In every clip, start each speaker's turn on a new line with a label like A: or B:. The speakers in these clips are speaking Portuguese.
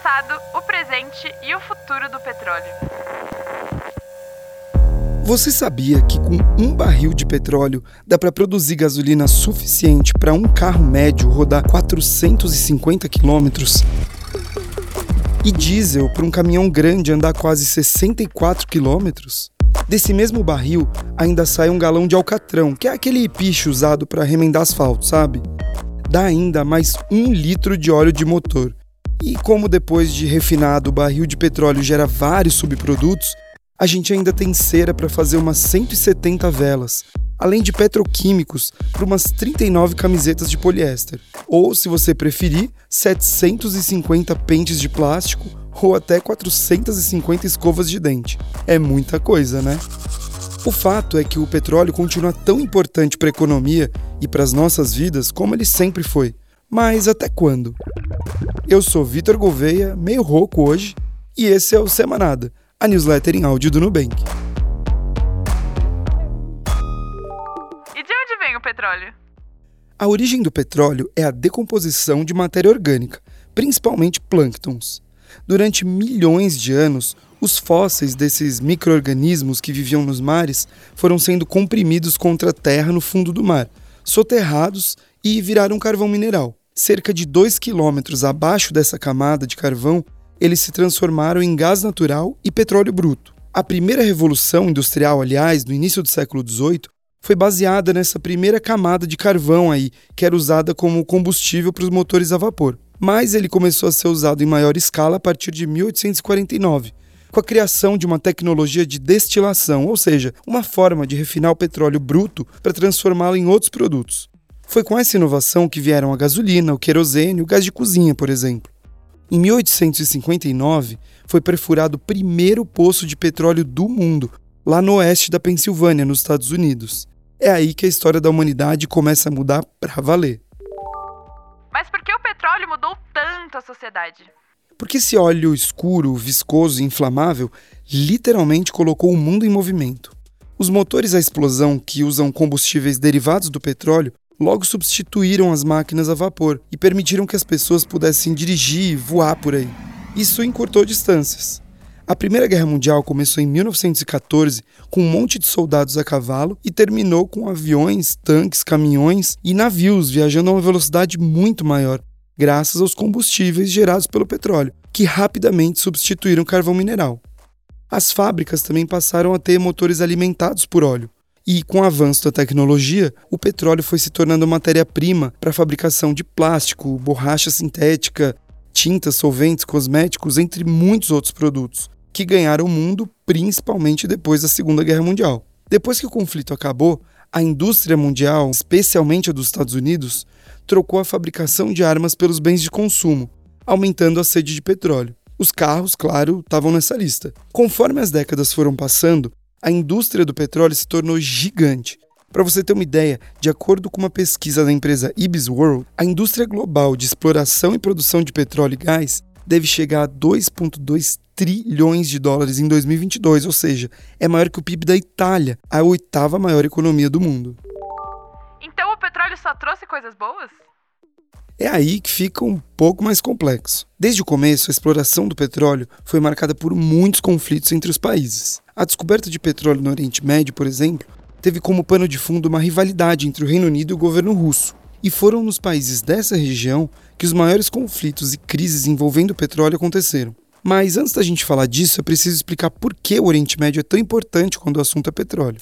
A: passado, o presente e o futuro do petróleo.
B: Você sabia que com um barril de petróleo dá para produzir gasolina suficiente para um carro médio rodar 450 quilômetros? E diesel para um caminhão grande andar quase 64 quilômetros? Desse mesmo barril ainda sai um galão de alcatrão, que é aquele piche usado para remendar asfalto, sabe? Dá ainda mais um litro de óleo de motor. E como depois de refinado o barril de petróleo gera vários subprodutos, a gente ainda tem cera para fazer umas 170 velas, além de petroquímicos para umas 39 camisetas de poliéster. Ou, se você preferir, 750 pentes de plástico ou até 450 escovas de dente. É muita coisa, né? O fato é que o petróleo continua tão importante para a economia e para as nossas vidas como ele sempre foi. Mas até quando? Eu sou Vitor Gouveia, meio rouco hoje, e esse é o Semanada a newsletter em áudio do Nubank.
A: E de onde vem o petróleo?
B: A origem do petróleo é a decomposição de matéria orgânica, principalmente plânctons. Durante milhões de anos, os fósseis desses micro-organismos que viviam nos mares foram sendo comprimidos contra a terra no fundo do mar, soterrados e viraram carvão mineral. Cerca de 2 quilômetros abaixo dessa camada de carvão eles se transformaram em gás natural e petróleo bruto. A primeira revolução industrial, aliás, no início do século XVIII, foi baseada nessa primeira camada de carvão aí, que era usada como combustível para os motores a vapor. Mas ele começou a ser usado em maior escala a partir de 1849, com a criação de uma tecnologia de destilação, ou seja, uma forma de refinar o petróleo bruto para transformá-lo em outros produtos. Foi com essa inovação que vieram a gasolina, o querosene, o gás de cozinha, por exemplo. Em 1859, foi perfurado o primeiro poço de petróleo do mundo, lá no oeste da Pensilvânia, nos Estados Unidos. É aí que a história da humanidade começa a mudar para valer.
A: Mas por que o petróleo mudou tanto a sociedade?
B: Porque esse óleo escuro, viscoso e inflamável literalmente colocou o mundo em movimento. Os motores à explosão que usam combustíveis derivados do petróleo logo substituíram as máquinas a vapor e permitiram que as pessoas pudessem dirigir e voar por aí. Isso encurtou distâncias. A Primeira Guerra Mundial começou em 1914 com um monte de soldados a cavalo e terminou com aviões, tanques, caminhões e navios viajando a uma velocidade muito maior, graças aos combustíveis gerados pelo petróleo, que rapidamente substituíram carvão mineral. As fábricas também passaram a ter motores alimentados por óleo, e com o avanço da tecnologia, o petróleo foi se tornando matéria-prima para a fabricação de plástico, borracha sintética, tintas, solventes, cosméticos, entre muitos outros produtos, que ganharam o mundo principalmente depois da Segunda Guerra Mundial. Depois que o conflito acabou, a indústria mundial, especialmente a dos Estados Unidos, trocou a fabricação de armas pelos bens de consumo, aumentando a sede de petróleo. Os carros, claro, estavam nessa lista. Conforme as décadas foram passando, a indústria do petróleo se tornou gigante. Para você ter uma ideia, de acordo com uma pesquisa da empresa Ibis World, a indústria global de exploração e produção de petróleo e gás deve chegar a 2,2 trilhões de dólares em 2022, ou seja, é maior que o PIB da Itália, a oitava maior economia do mundo.
A: Então o petróleo só trouxe coisas boas?
B: É aí que fica um pouco mais complexo. Desde o começo, a exploração do petróleo foi marcada por muitos conflitos entre os países. A descoberta de petróleo no Oriente Médio, por exemplo, teve como pano de fundo uma rivalidade entre o Reino Unido e o governo russo. E foram nos países dessa região que os maiores conflitos e crises envolvendo o petróleo aconteceram. Mas antes da gente falar disso, é preciso explicar por que o Oriente Médio é tão importante quando o assunto é petróleo.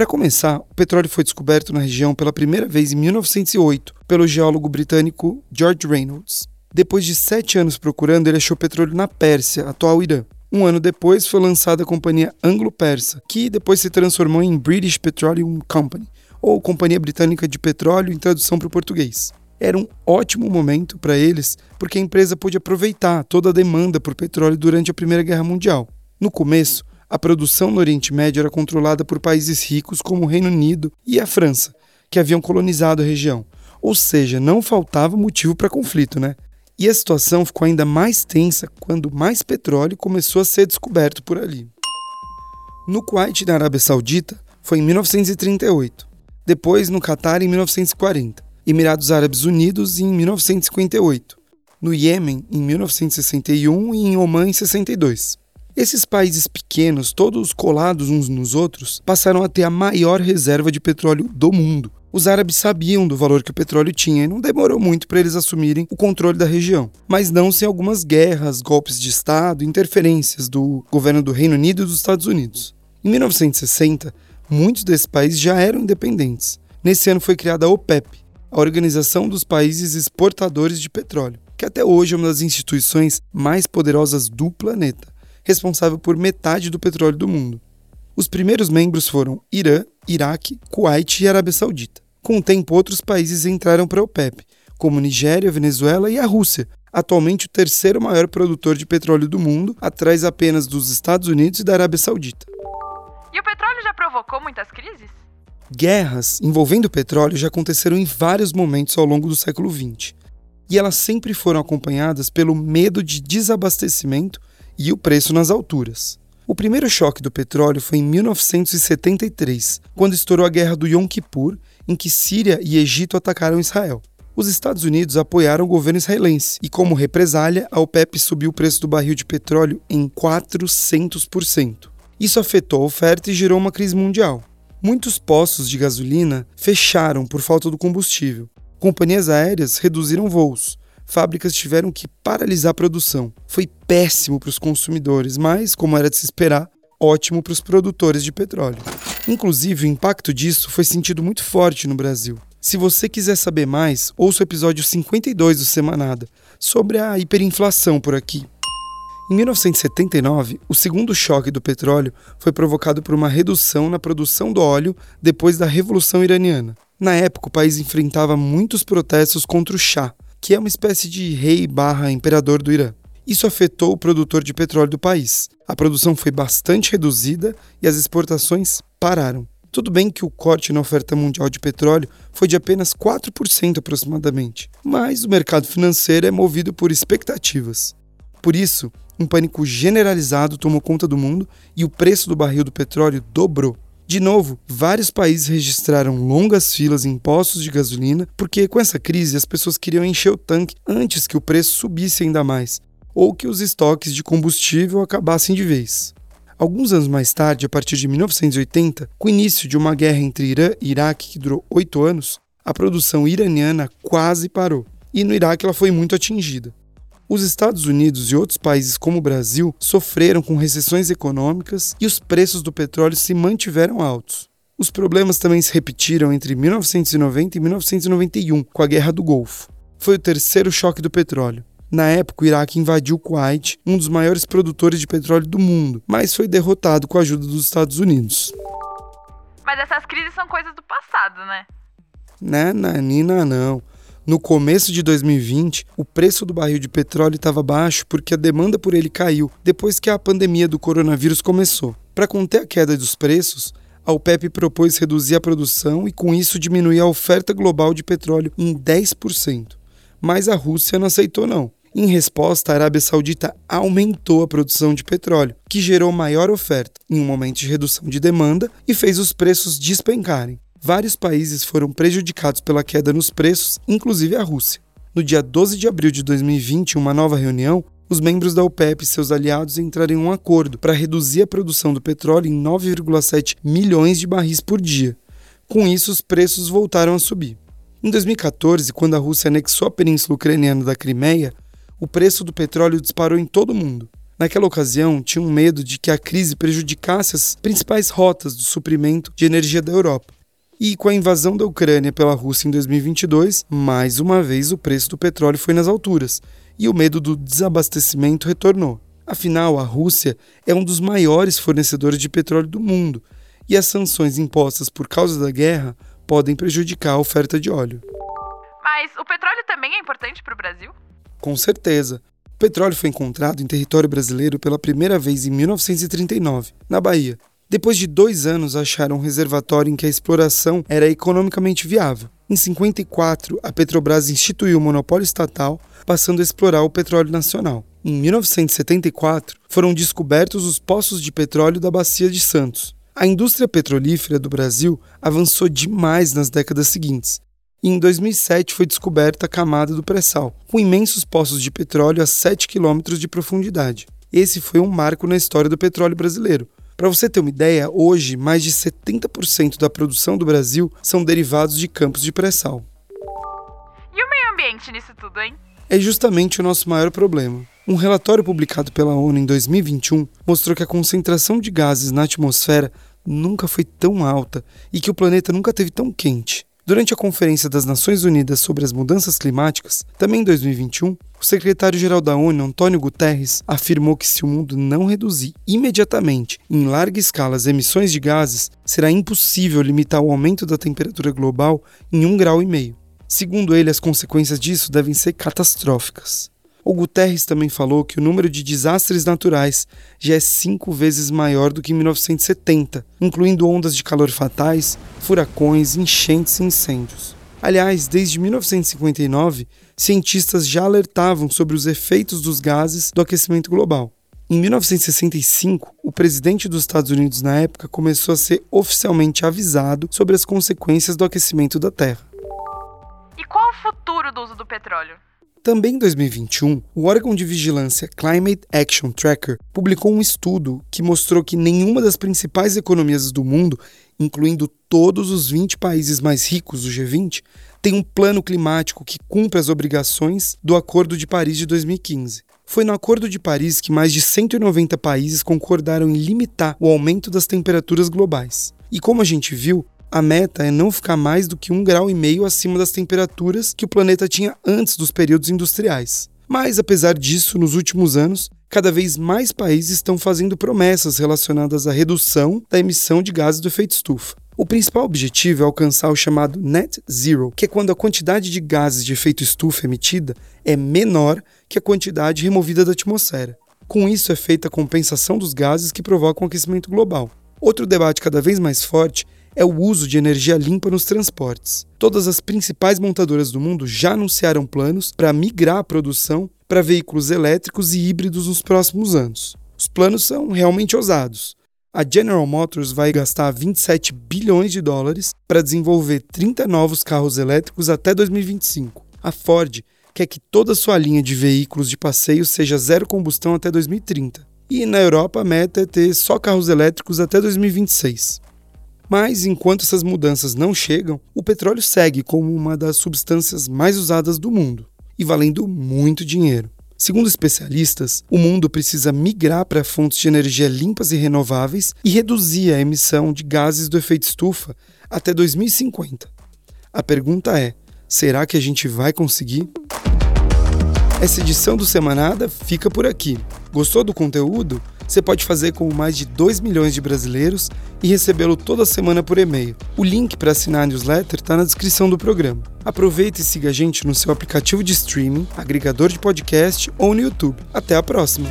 B: Para começar, o petróleo foi descoberto na região pela primeira vez em 1908 pelo geólogo britânico George Reynolds. Depois de sete anos procurando, ele achou petróleo na Pérsia, atual Irã. Um ano depois foi lançada a companhia Anglo-Persa, que depois se transformou em British Petroleum Company, ou Companhia Britânica de Petróleo em tradução para o português. Era um ótimo momento para eles, porque a empresa pôde aproveitar toda a demanda por petróleo durante a Primeira Guerra Mundial. No começo, a produção no Oriente Médio era controlada por países ricos como o Reino Unido e a França, que haviam colonizado a região. Ou seja, não faltava motivo para conflito, né? E a situação ficou ainda mais tensa quando mais petróleo começou a ser descoberto por ali. No Kuwait, na Arábia Saudita, foi em 1938. Depois no Catar, em 1940. Emirados Árabes Unidos, em 1958. no Iêmen em 1961 e em Omã em 62. Esses países pequenos, todos colados uns nos outros, passaram a ter a maior reserva de petróleo do mundo. Os árabes sabiam do valor que o petróleo tinha e não demorou muito para eles assumirem o controle da região, mas não sem algumas guerras, golpes de Estado, interferências do governo do Reino Unido e dos Estados Unidos. Em 1960, muitos desses países já eram independentes. Nesse ano foi criada a OPEP, a Organização dos Países Exportadores de Petróleo, que até hoje é uma das instituições mais poderosas do planeta responsável por metade do petróleo do mundo. Os primeiros membros foram Irã, Iraque, Kuwait e Arábia Saudita. Com o tempo, outros países entraram para a OPEP, como Nigéria, Venezuela e a Rússia, atualmente o terceiro maior produtor de petróleo do mundo, atrás apenas dos Estados Unidos e da Arábia Saudita.
A: E o petróleo já provocou muitas crises?
B: Guerras envolvendo petróleo já aconteceram em vários momentos ao longo do século XX. E elas sempre foram acompanhadas pelo medo de desabastecimento e o preço nas alturas. O primeiro choque do petróleo foi em 1973, quando estourou a Guerra do Yom Kippur, em que Síria e Egito atacaram Israel. Os Estados Unidos apoiaram o governo israelense e, como represália, a OPEP subiu o preço do barril de petróleo em 400%. Isso afetou a oferta e gerou uma crise mundial. Muitos postos de gasolina fecharam por falta do combustível. Companhias aéreas reduziram voos fábricas tiveram que paralisar a produção. Foi péssimo para os consumidores, mas, como era de se esperar, ótimo para os produtores de petróleo. Inclusive, o impacto disso foi sentido muito forte no Brasil. Se você quiser saber mais, ouça o episódio 52 do Semanada, sobre a hiperinflação por aqui. Em 1979, o segundo choque do petróleo foi provocado por uma redução na produção do óleo depois da Revolução Iraniana. Na época, o país enfrentava muitos protestos contra o chá, que é uma espécie de rei barra imperador do Irã. Isso afetou o produtor de petróleo do país. A produção foi bastante reduzida e as exportações pararam. Tudo bem que o corte na oferta mundial de petróleo foi de apenas 4% aproximadamente, mas o mercado financeiro é movido por expectativas. Por isso, um pânico generalizado tomou conta do mundo e o preço do barril do petróleo dobrou. De novo, vários países registraram longas filas em postos de gasolina, porque com essa crise as pessoas queriam encher o tanque antes que o preço subisse ainda mais, ou que os estoques de combustível acabassem de vez. Alguns anos mais tarde, a partir de 1980, com o início de uma guerra entre Irã e Iraque que durou oito anos, a produção iraniana quase parou, e no Iraque ela foi muito atingida. Os Estados Unidos e outros países como o Brasil sofreram com recessões econômicas e os preços do petróleo se mantiveram altos. Os problemas também se repetiram entre 1990 e 1991, com a Guerra do Golfo. Foi o terceiro choque do petróleo. Na época, o Iraque invadiu o Kuwait, um dos maiores produtores de petróleo do mundo, mas foi derrotado com a ajuda dos Estados Unidos.
A: Mas essas crises são coisas do passado, né?
B: Né, Nanina, não. No começo de 2020, o preço do barril de petróleo estava baixo porque a demanda por ele caiu depois que a pandemia do coronavírus começou. Para conter a queda dos preços, a OPEP propôs reduzir a produção e, com isso, diminuir a oferta global de petróleo em 10%. Mas a Rússia não aceitou, não. Em resposta, a Arábia Saudita aumentou a produção de petróleo, que gerou maior oferta em um momento de redução de demanda e fez os preços despencarem vários países foram prejudicados pela queda nos preços, inclusive a Rússia. No dia 12 de abril de 2020, em uma nova reunião, os membros da OPEP e seus aliados entraram em um acordo para reduzir a produção do petróleo em 9,7 milhões de barris por dia. Com isso, os preços voltaram a subir. Em 2014, quando a Rússia anexou a península ucraniana da Crimeia, o preço do petróleo disparou em todo o mundo. Naquela ocasião, tinham medo de que a crise prejudicasse as principais rotas do suprimento de energia da Europa. E com a invasão da Ucrânia pela Rússia em 2022, mais uma vez o preço do petróleo foi nas alturas e o medo do desabastecimento retornou. Afinal, a Rússia é um dos maiores fornecedores de petróleo do mundo e as sanções impostas por causa da guerra podem prejudicar a oferta de óleo.
A: Mas o petróleo também é importante para o Brasil?
B: Com certeza. O petróleo foi encontrado em território brasileiro pela primeira vez em 1939, na Bahia, depois de dois anos, acharam um reservatório em que a exploração era economicamente viável. Em 54, a Petrobras instituiu o monopólio estatal, passando a explorar o petróleo nacional. Em 1974, foram descobertos os poços de petróleo da Bacia de Santos. A indústria petrolífera do Brasil avançou demais nas décadas seguintes, e em 2007 foi descoberta a camada do pré-sal, com imensos poços de petróleo a 7 quilômetros de profundidade. Esse foi um marco na história do petróleo brasileiro. Para você ter uma ideia, hoje mais de 70% da produção do Brasil são derivados de campos de pré-sal.
A: E o meio ambiente nisso tudo, hein?
B: É justamente o nosso maior problema. Um relatório publicado pela ONU em 2021 mostrou que a concentração de gases na atmosfera nunca foi tão alta e que o planeta nunca teve tão quente. Durante a Conferência das Nações Unidas sobre as Mudanças Climáticas, também em 2021, o secretário-geral da ONU, Antônio Guterres, afirmou que se o mundo não reduzir imediatamente, em larga escala, as emissões de gases, será impossível limitar o aumento da temperatura global em um grau e meio. Segundo ele, as consequências disso devem ser catastróficas. O Guterres também falou que o número de desastres naturais já é cinco vezes maior do que em 1970, incluindo ondas de calor fatais, furacões, enchentes e incêndios. Aliás, desde 1959, cientistas já alertavam sobre os efeitos dos gases do aquecimento global. Em 1965, o presidente dos Estados Unidos na época começou a ser oficialmente avisado sobre as consequências do aquecimento da Terra.
A: E qual o futuro do uso do petróleo?
B: Também em 2021, o órgão de vigilância Climate Action Tracker publicou um estudo que mostrou que nenhuma das principais economias do mundo, incluindo todos os 20 países mais ricos do G20, tem um plano climático que cumpre as obrigações do Acordo de Paris de 2015. Foi no Acordo de Paris que mais de 190 países concordaram em limitar o aumento das temperaturas globais. E como a gente viu, a meta é não ficar mais do que um grau e meio acima das temperaturas que o planeta tinha antes dos períodos industriais. Mas, apesar disso, nos últimos anos, cada vez mais países estão fazendo promessas relacionadas à redução da emissão de gases do efeito estufa. O principal objetivo é alcançar o chamado net zero, que é quando a quantidade de gases de efeito estufa emitida é menor que a quantidade removida da atmosfera. Com isso é feita a compensação dos gases que provocam o aquecimento global. Outro debate cada vez mais forte é o uso de energia limpa nos transportes. Todas as principais montadoras do mundo já anunciaram planos para migrar a produção para veículos elétricos e híbridos nos próximos anos. Os planos são realmente ousados. A General Motors vai gastar 27 bilhões de dólares para desenvolver 30 novos carros elétricos até 2025. A Ford quer que toda sua linha de veículos de passeio seja zero combustão até 2030. E na Europa a meta é ter só carros elétricos até 2026. Mas enquanto essas mudanças não chegam, o petróleo segue como uma das substâncias mais usadas do mundo e valendo muito dinheiro. Segundo especialistas, o mundo precisa migrar para fontes de energia limpas e renováveis e reduzir a emissão de gases do efeito estufa até 2050. A pergunta é: será que a gente vai conseguir? Essa edição do Semanada fica por aqui. Gostou do conteúdo? Você pode fazer como mais de 2 milhões de brasileiros e recebê-lo toda semana por e-mail. O link para assinar a newsletter está na descrição do programa. Aproveite e siga a gente no seu aplicativo de streaming, agregador de podcast ou no YouTube. Até a próxima!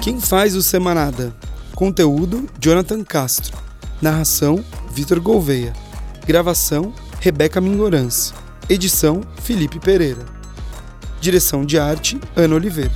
B: Quem faz o Semanada? Conteúdo: Jonathan Castro. Narração: Vitor Gouveia. Gravação: Rebeca Mingorance. Edição: Felipe Pereira. Direção de arte: Ana Oliveira.